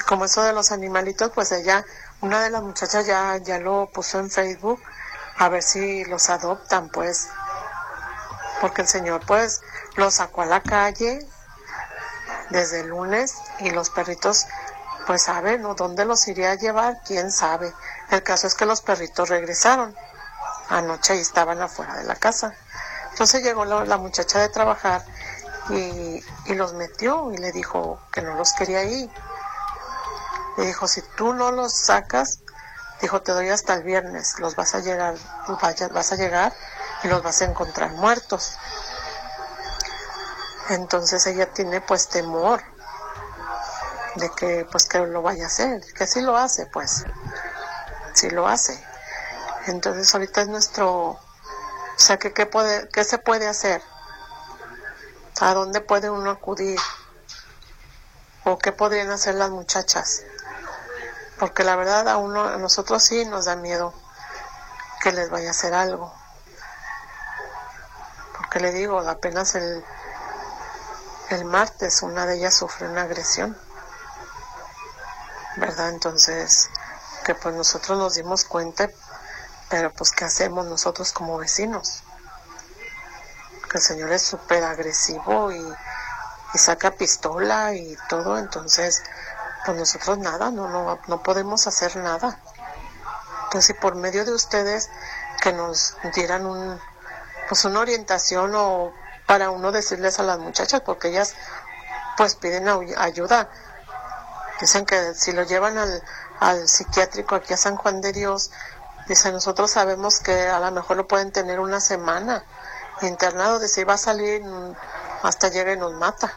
Speaker 7: Como eso de los animalitos, pues ella, una de las muchachas ya, ya lo puso en Facebook a ver si los adoptan, pues. Porque el Señor, pues, los sacó a la calle desde el lunes y los perritos, pues, saben, ¿no? ¿Dónde los iría a llevar? ¿Quién sabe? El caso es que los perritos regresaron anoche y estaban afuera de la casa. Entonces llegó la, muchacha de trabajar y, y, los metió y le dijo que no los quería ir. Le dijo, si tú no los sacas, Dijo, te doy hasta el viernes, los vas a llegar, vas a llegar y los vas a encontrar muertos. Entonces ella tiene pues temor de que pues que lo vaya a hacer, que sí lo hace pues, sí lo hace. Entonces ahorita es nuestro, o sea, que qué, puede, qué se puede hacer, a dónde puede uno acudir, o qué podrían hacer las muchachas porque la verdad a uno, a nosotros sí nos da miedo que les vaya a hacer algo. Porque le digo, apenas el, el martes una de ellas sufrió una agresión ¿verdad? Entonces, que pues nosotros nos dimos cuenta, pero pues ¿qué hacemos nosotros como vecinos? Que el señor es súper agresivo y, y saca pistola y todo, entonces pues nosotros nada, no, no, no podemos hacer nada. Entonces, si por medio de ustedes que nos dieran un, pues una orientación o para uno decirles a las muchachas, porque ellas pues piden ayuda. Dicen que si lo llevan al, al psiquiátrico aquí a San Juan de Dios, dicen nosotros sabemos que a lo mejor lo pueden tener una semana internado, si va a salir mm, hasta llega y nos mata.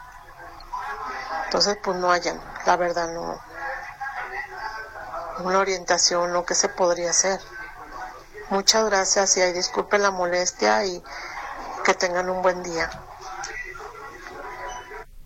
Speaker 7: Entonces pues no hayan, la verdad no, una orientación o qué se podría hacer. Muchas gracias y disculpen la molestia y que tengan un buen día.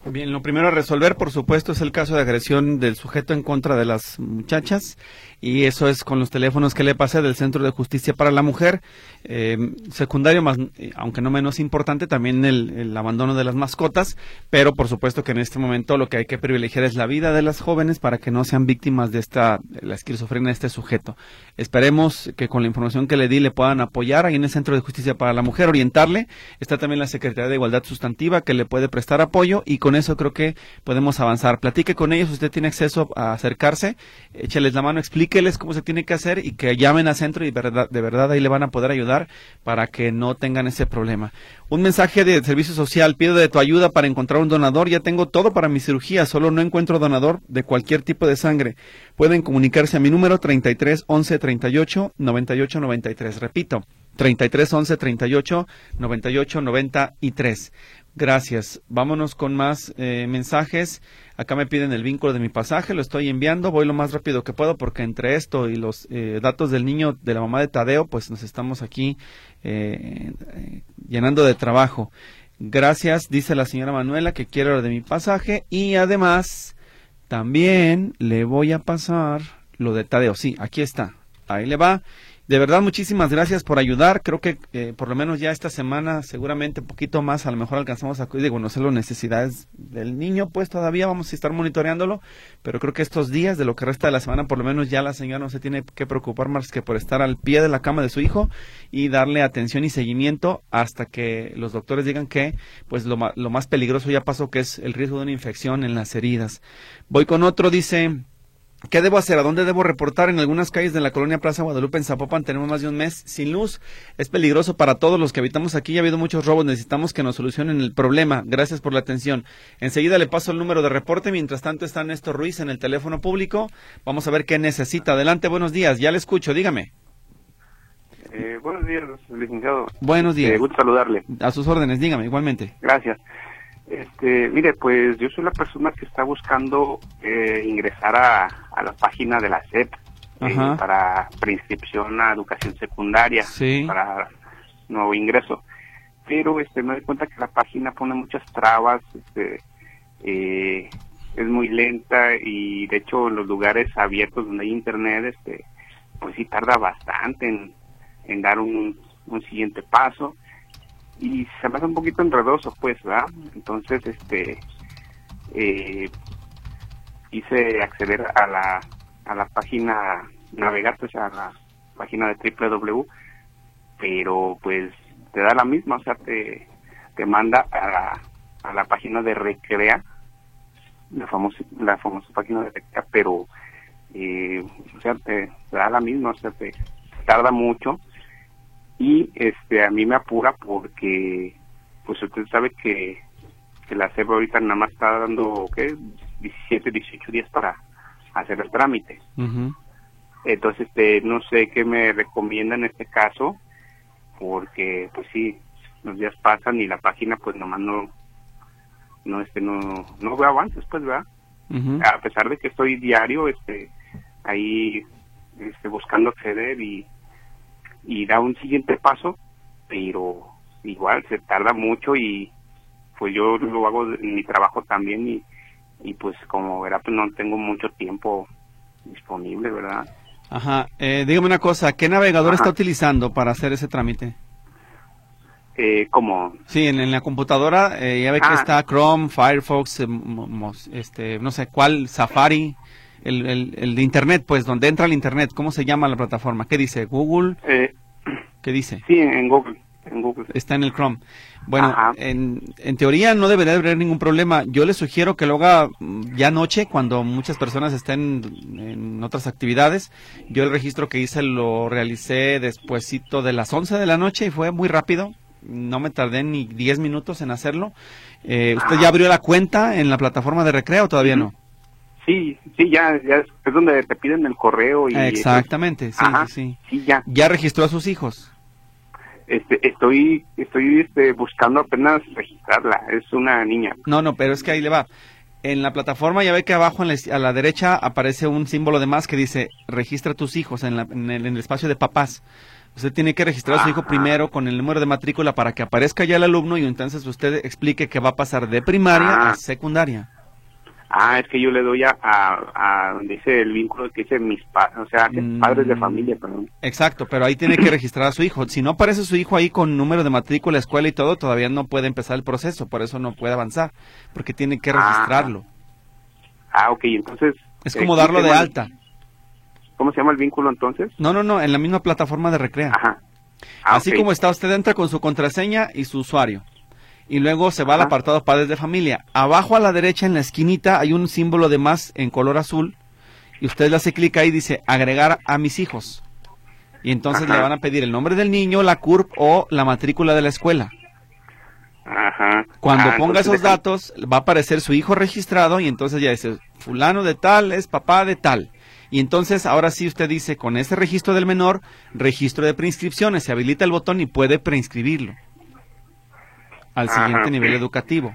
Speaker 2: Bien, lo primero a resolver, por supuesto, es el caso de agresión del sujeto en contra de las muchachas y eso es con los teléfonos que le pasé del Centro de Justicia para la Mujer. Eh, secundario, más, aunque no menos importante, también el, abandono de las mascotas, pero por supuesto que en este momento lo que hay que privilegiar es la vida de las jóvenes para que no sean víctimas de esta la esquizofrenia de este sujeto. Esperemos que con la información que le di le puedan apoyar ahí en el Centro de Justicia para la Mujer, orientarle. Está también la Secretaría de Igualdad Sustantiva que le puede prestar apoyo y con eso creo que podemos avanzar. Platique con ellos, usted tiene acceso a acercarse, écheles la mano, explíqueles cómo se tiene que hacer y que llamen a centro y de verdad ahí le van a poder ayudar para que no tengan ese problema. Un mensaje de servicio social, pido de tu ayuda para encontrar un donador, ya tengo todo para mi cirugía, solo no encuentro donador de cualquier tipo de sangre. Pueden comunicarse a mi número 33 11 38 98 93. Repito, 33 11 38 98 93. Gracias. Vámonos con más eh, mensajes. Acá me piden el vínculo de mi pasaje, lo estoy enviando. Voy lo más rápido que puedo porque entre esto y los eh, datos del niño de la mamá de Tadeo, pues nos estamos aquí eh, llenando de trabajo. Gracias, dice la señora Manuela que quiere lo de mi pasaje y además también le voy a pasar lo de Tadeo. Sí, aquí está. Ahí le va. De verdad, muchísimas gracias por ayudar. Creo que eh, por lo menos ya esta semana, seguramente un poquito más, a lo mejor alcanzamos a digo, conocer las necesidades del niño, pues todavía vamos a estar monitoreándolo, pero creo que estos días, de lo que resta de la semana, por lo menos ya la señora no se tiene que preocupar más que por estar al pie de la cama de su hijo y darle atención y seguimiento hasta que los doctores digan que, pues lo, lo más peligroso ya pasó, que es el riesgo de una infección en las heridas. Voy con otro, dice... ¿Qué debo hacer? ¿A dónde debo reportar? En algunas calles de la colonia Plaza Guadalupe en Zapopan tenemos más de un mes sin luz. Es peligroso para todos los que habitamos aquí. Ya ha habido muchos robos. Necesitamos que nos solucionen el problema. Gracias por la atención. Enseguida le paso el número de reporte. Mientras tanto está Néstor Ruiz en el teléfono público. Vamos a ver qué necesita. Adelante, buenos días. Ya le escucho. Dígame.
Speaker 8: Eh, buenos días, licenciado.
Speaker 2: Buenos días.
Speaker 8: Eh, gusto saludarle.
Speaker 2: A sus órdenes. Dígame, igualmente.
Speaker 8: Gracias. Este, mire, pues yo soy la persona que está buscando eh, ingresar a, a la página de la SEP eh, para preinscripción a educación secundaria,
Speaker 2: Sí.
Speaker 8: para nuevo ingreso. Pero este, me doy cuenta que la página pone muchas trabas, este, eh, es muy lenta y de hecho en los lugares abiertos donde hay internet, este, pues sí tarda bastante en, en dar un, un siguiente paso y se me hace un poquito enredoso pues verdad entonces este eh, quise acceder a la a la página navegar pues a la página de www pero pues te da la misma o sea te te manda a la, a la página de recrea la famosa la famosa página de recrea pero eh, o sea te, te da la misma o sea te tarda mucho y este a mí me apura porque pues usted sabe que, que la CEP ahorita nada más está dando ¿qué? 17, 18 días para hacer el trámite. Entonces este no sé qué me recomienda en este caso porque pues sí, los días pasan y la página pues nomás no no este no no veo avances pues verdad a pesar de que estoy diario este ahí este buscando acceder y y da un siguiente paso pero igual se tarda mucho y pues yo lo hago en mi trabajo también y y pues como verá pues no tengo mucho tiempo disponible verdad
Speaker 2: Ajá. Eh, dígame una cosa. ¿Qué navegador
Speaker 8: Ajá.
Speaker 2: está utilizando para hacer ese trámite?
Speaker 8: eh, como
Speaker 2: Sí, en, en la computadora eh, ya ve que
Speaker 8: Ah.
Speaker 2: está Chrome, Firefox, eh, este, no sé cuál, Safari. El, el, el de internet, pues, donde entra el internet, ¿cómo se llama la plataforma? ¿Qué dice? ¿Google?
Speaker 8: Eh,
Speaker 2: ¿Qué dice?
Speaker 8: sí, en Google. En Google.
Speaker 2: Está en el Chrome. Bueno, en, en teoría no debería haber ningún problema. Yo le sugiero que lo haga ya anoche, cuando muchas personas estén en otras actividades. Yo el registro que hice lo realicé despuesito de las 11 de la noche y fue muy rápido. No me tardé ni 10 minutos en hacerlo. Eh, ¿Usted ya abrió la cuenta en la plataforma de recreo o todavía no?
Speaker 8: Sí, sí, ya, ya es, es donde te piden el correo y...
Speaker 2: Exactamente, sí,
Speaker 8: Ajá.
Speaker 2: sí, sí.
Speaker 8: Ya.
Speaker 2: ¿Ya registró a sus hijos?
Speaker 8: Este, estoy, estoy este, buscando apenas registrarla. Es una niña.
Speaker 2: No, no, pero es que ahí le va. En la plataforma ya ve que abajo en la, a la derecha aparece un símbolo de más que dice registra tus hijos en, la- en el, en el espacio de papás. Usted tiene que registrar a su hijo primero con el número de matrícula para que aparezca ya el alumno y entonces usted explique que va a pasar de primaria
Speaker 8: Ah.
Speaker 2: a secundaria.
Speaker 8: Ah, es que yo le doy a, a, a donde dice el vínculo que dice mis padres, o sea, que
Speaker 2: Mm.
Speaker 8: padres de familia, perdón.
Speaker 2: Exacto, pero ahí tiene que registrar a su hijo. Si no aparece su hijo ahí con número de matrícula, escuela y todo, todavía no puede empezar el proceso, por eso no puede avanzar, porque tiene que
Speaker 8: Ah.
Speaker 2: registrarlo.
Speaker 8: Ah, ok, entonces...
Speaker 2: Es
Speaker 8: eh,
Speaker 2: como
Speaker 8: ¿cómo
Speaker 2: darlo de alta.
Speaker 8: ¿Cómo se llama el vínculo entonces?
Speaker 2: No, no, no, en la misma plataforma de Recrea.
Speaker 8: Ajá. Ah,
Speaker 2: Así como está, usted entra con su contraseña y su usuario. Y luego se va al apartado padres de familia. Abajo a la derecha en la esquinita hay un símbolo de más en color azul. Y usted le hace clic ahí y dice agregar a mis hijos. Y entonces
Speaker 8: Ajá.
Speaker 2: le van a pedir el nombre del niño, la CURP o la matrícula de la escuela.
Speaker 8: Ajá.
Speaker 2: Cuando
Speaker 8: Ah,
Speaker 2: ponga esos datos, va a aparecer su hijo registrado y entonces ya dice, fulano de tal es papá de tal. Y entonces ahora sí usted dice, con ese registro del menor, registro de preinscripciones, se habilita el botón y puede preinscribirlo al siguiente nivel educativo.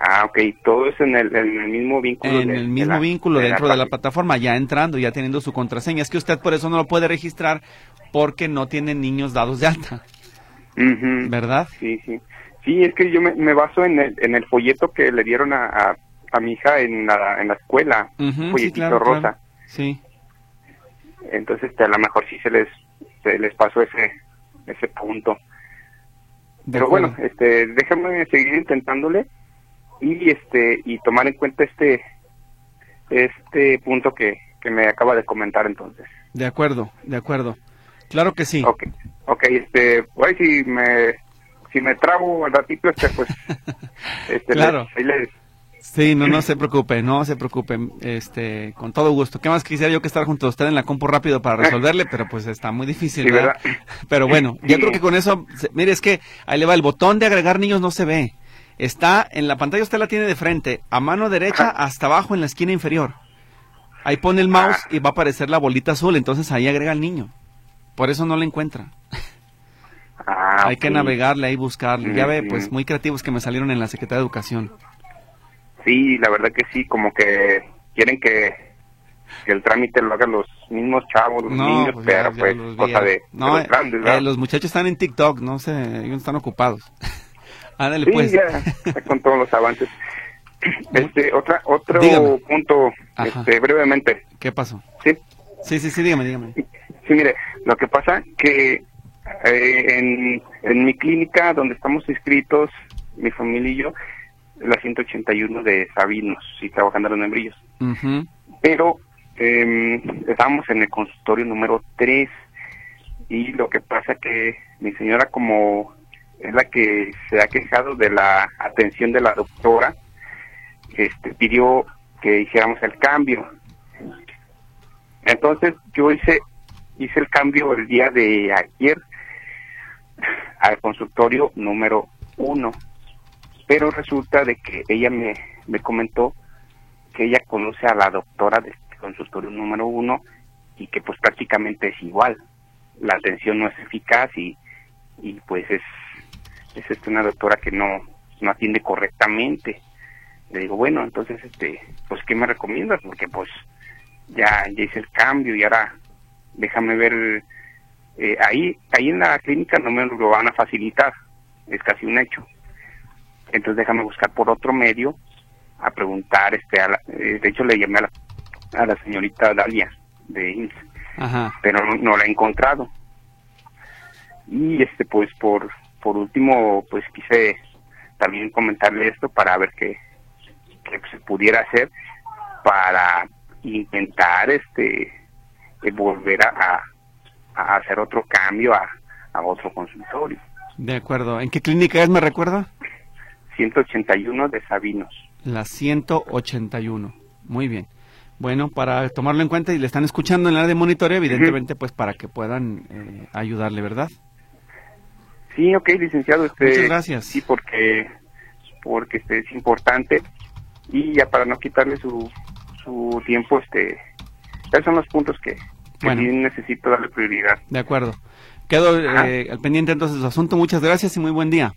Speaker 8: Ah, ok, todo es en el, en el mismo vínculo.
Speaker 2: En
Speaker 8: de-
Speaker 2: el
Speaker 8: de
Speaker 2: mismo
Speaker 8: la-
Speaker 2: vínculo dentro de la plataforma, ya entrando, ya teniendo su contraseña. Es que usted por eso no lo puede registrar porque no tiene niños dados de alta. ¿verdad?
Speaker 8: Sí, sí. Sí, es que yo me, me baso en el, en el folleto que le dieron a, a, a mi hija en la, en la escuela, un
Speaker 2: sí,
Speaker 8: folletito
Speaker 2: claro,
Speaker 8: rosa.
Speaker 2: claro. Sí.
Speaker 8: Entonces, este, a lo mejor sí se les, se les pasó ese, ese punto. Pero bueno, este, déjame seguir intentándole y este y tomar en cuenta este este punto que, que me acaba de comentar entonces.
Speaker 2: De acuerdo, de acuerdo. Claro que sí.
Speaker 8: Ok, ok, este, pues si me si me trabo al ratito, este, pues, este,
Speaker 2: Claro.
Speaker 8: les-
Speaker 2: Sí, no, no se preocupe, no se preocupe, este, con todo gusto. ¿Qué más quisiera yo que estar junto a usted en la compu rápido para resolverle? Pero pues está muy difícil,
Speaker 8: Sí,
Speaker 2: ¿verdad?
Speaker 8: ¿verdad?
Speaker 2: Pero bueno, yo
Speaker 8: Sí.
Speaker 2: creo que con eso, mire, es que ahí le va, el botón de agregar niños no se ve. Está en la pantalla, usted la tiene de frente, a mano derecha
Speaker 8: Ajá.
Speaker 2: hasta abajo en la esquina inferior. Ahí pone el mouse y va a aparecer la bolita azul, entonces ahí agrega al niño. Por eso no la encuentra.
Speaker 8: Ah,
Speaker 2: Hay que navegarle, ahí buscarle. Ya ve, pues muy creativos que me salieron en la Secretaría de Educación.
Speaker 8: Sí, la verdad que sí, como que quieren que, que el trámite lo hagan los mismos chavos, los niños,
Speaker 2: pues ya-
Speaker 8: pero
Speaker 2: ya
Speaker 8: pues
Speaker 2: los
Speaker 8: cosa
Speaker 2: ya.
Speaker 8: de, los grandes,
Speaker 2: eh, los muchachos están en TikTok, no sé, ellos están ocupados. Ándale
Speaker 8: Sí,
Speaker 2: pues.
Speaker 8: ya, ya con todos los avances. Este, otra, otro
Speaker 2: Dígame.
Speaker 8: punto,
Speaker 2: Ajá.
Speaker 8: este, brevemente,
Speaker 2: ¿Qué pasó?
Speaker 8: ¿sí?
Speaker 2: Sí, sí, sí, dígame, dígame.
Speaker 8: Sí, mire, lo que pasa que eh, en, en mi clínica donde estamos inscritos, mi familia y yo, la 181 de Sabinos, y trabajando en los membrillos.
Speaker 2: Ujú.
Speaker 8: Pero eh, estábamos en el consultorio número 3 y lo que pasa que mi señora como es la que se ha quejado de la atención de la doctora, este pidió que hiciéramos el cambio. Entonces yo hice hice el cambio el día de ayer al consultorio número 1, pero resulta de que ella me, me comentó que ella conoce a la doctora de este consultorio número uno y que pues prácticamente es igual. La atención no es eficaz y, y pues es, es este, una doctora que no, no atiende correctamente. Le digo, bueno, entonces, este, pues, ¿qué me recomiendas? Porque pues ya, ya hice el cambio y ahora déjame ver, eh, ahí, ahí en la clínica no me lo van a facilitar, es casi un hecho. Entonces déjame buscar por otro medio a preguntar, este, a la- eh, de hecho le llamé a la, a la señorita Dalia de INS, pero no, no la he encontrado. Y este, pues por, por último, pues quise también comentarle esto para ver qué, qué se pudiera hacer para intentar este volver a, a, hacer otro cambio a, a otro consultorio.
Speaker 2: De acuerdo. ¿En qué clínica es, me recuerda?
Speaker 8: 181 de Sabinos.
Speaker 2: La 181. Muy bien. Bueno, para tomarlo en cuenta y le están escuchando en la de monitoreo, evidentemente, pues para que puedan eh, ayudarle, ¿verdad?
Speaker 8: Sí, ok, licenciado. Este,
Speaker 2: Muchas gracias.
Speaker 8: Sí, porque, porque este, es importante y ya para no quitarle su, su tiempo, este, esos son los puntos que, que sí necesito darle prioridad.
Speaker 2: De acuerdo. Quedo eh, al pendiente entonces de su asunto. Muchas gracias y muy buen día.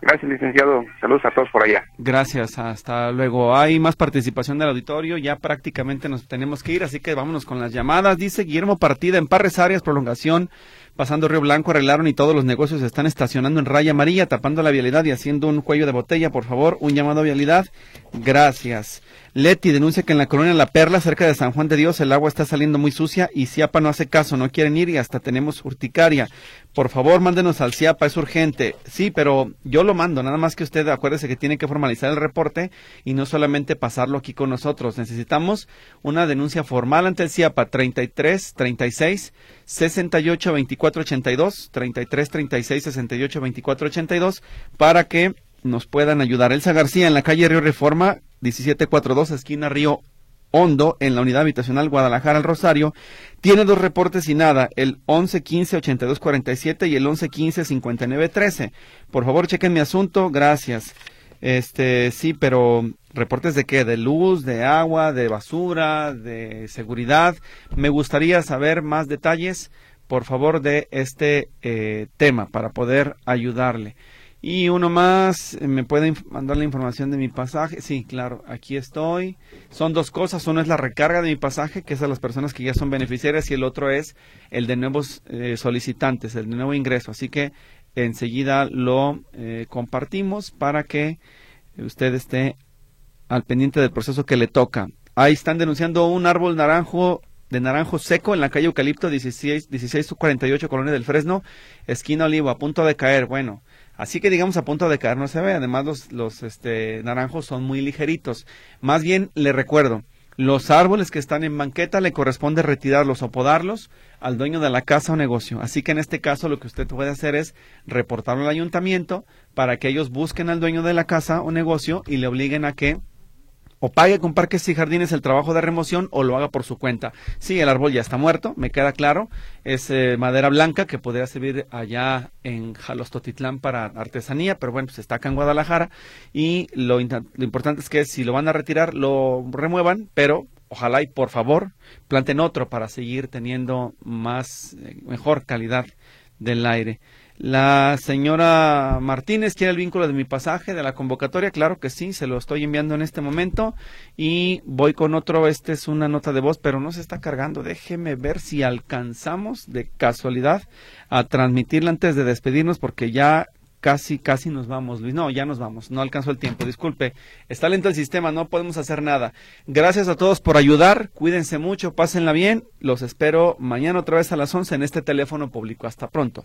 Speaker 8: Gracias, licenciado. Saludos a todos por allá.
Speaker 2: Gracias, hasta luego. Hay más participación del auditorio, ya prácticamente nos tenemos que ir, así que vámonos con las llamadas. Dice Guillermo Partida, en Parres Arias, prolongación, pasando Río Blanco, arreglaron y todos los negocios están estacionando en raya amarilla, tapando la vialidad y haciendo un cuello de botella. Por favor, un llamado a vialidad. Gracias. Leti denuncia que en la colonia La Perla, cerca de San Juan de Dios, el agua está saliendo muy sucia y Ciapa no hace caso, no quieren ir y hasta tenemos urticaria. Por favor, mándenos al Ciapa, es urgente. Sí, pero yo lo mando, nada más que usted acuérdese que tiene que formalizar el reporte y no solamente pasarlo aquí con nosotros. Necesitamos una denuncia formal ante el Ciapa 33 36 68 24 82, 33 36 68 24 82 para que nos puedan ayudar. Elsa García en la calle Río Reforma, 1742, esquina Río Hondo, en la unidad habitacional Guadalajara al Rosario, tiene dos reportes y nada, el 1115-8247 y el 1115-5913. Por favor, chequen mi asunto, gracias. Este, sí, pero reportes de qué? De luz, de agua, de basura, de seguridad. Me gustaría saber más detalles, por favor, de este eh, tema para poder ayudarle. Y uno más, ¿me puede mandar la información de mi pasaje? Sí, claro, aquí estoy. Son dos cosas, uno es la recarga de mi pasaje, que es a las personas que ya son beneficiarias, y el otro es el de nuevos eh, solicitantes, el de nuevo ingreso. Así que enseguida lo eh, compartimos para que usted esté al pendiente del proceso que le toca. Ahí están denunciando un árbol naranjo de naranjo seco en la calle Eucalipto 16, 1648, Colonia del Fresno, esquina Olivo, a punto de caer. Bueno, Así que digamos a punto de caer no se ve. Además los, los este, naranjos son muy ligeritos. Más bien le recuerdo, los árboles que están en banqueta le corresponde retirarlos o podarlos al dueño de la casa o negocio. Así que en este caso lo que usted puede hacer es reportarlo al ayuntamiento para que ellos busquen al dueño de la casa o negocio y le obliguen a que o pague con parques y jardines el trabajo de remoción o lo haga por su cuenta. Sí, el árbol ya está muerto, me queda claro. Es eh, madera blanca que podría servir allá en Jalostotitlán para artesanía, pero bueno, pues está acá en Guadalajara. Y lo, lo importante es que si lo van a retirar, lo remuevan, pero ojalá y por favor planten otro para seguir teniendo más, eh, mejor calidad del aire. La señora Martínez quiere el vínculo de mi pasaje de la convocatoria, claro que sí, se lo estoy enviando en este momento y voy con otro, este es una nota de voz, pero no se está cargando, déjeme ver si alcanzamos de casualidad a transmitirla antes de despedirnos porque ya casi, casi nos vamos, Luis. No, ya nos vamos, no alcanzó el tiempo, disculpe. Está lento el sistema, no podemos hacer nada. Gracias a todos por ayudar, cuídense mucho, pásenla bien. Los espero mañana otra vez a las 11 en este teléfono público. Hasta pronto.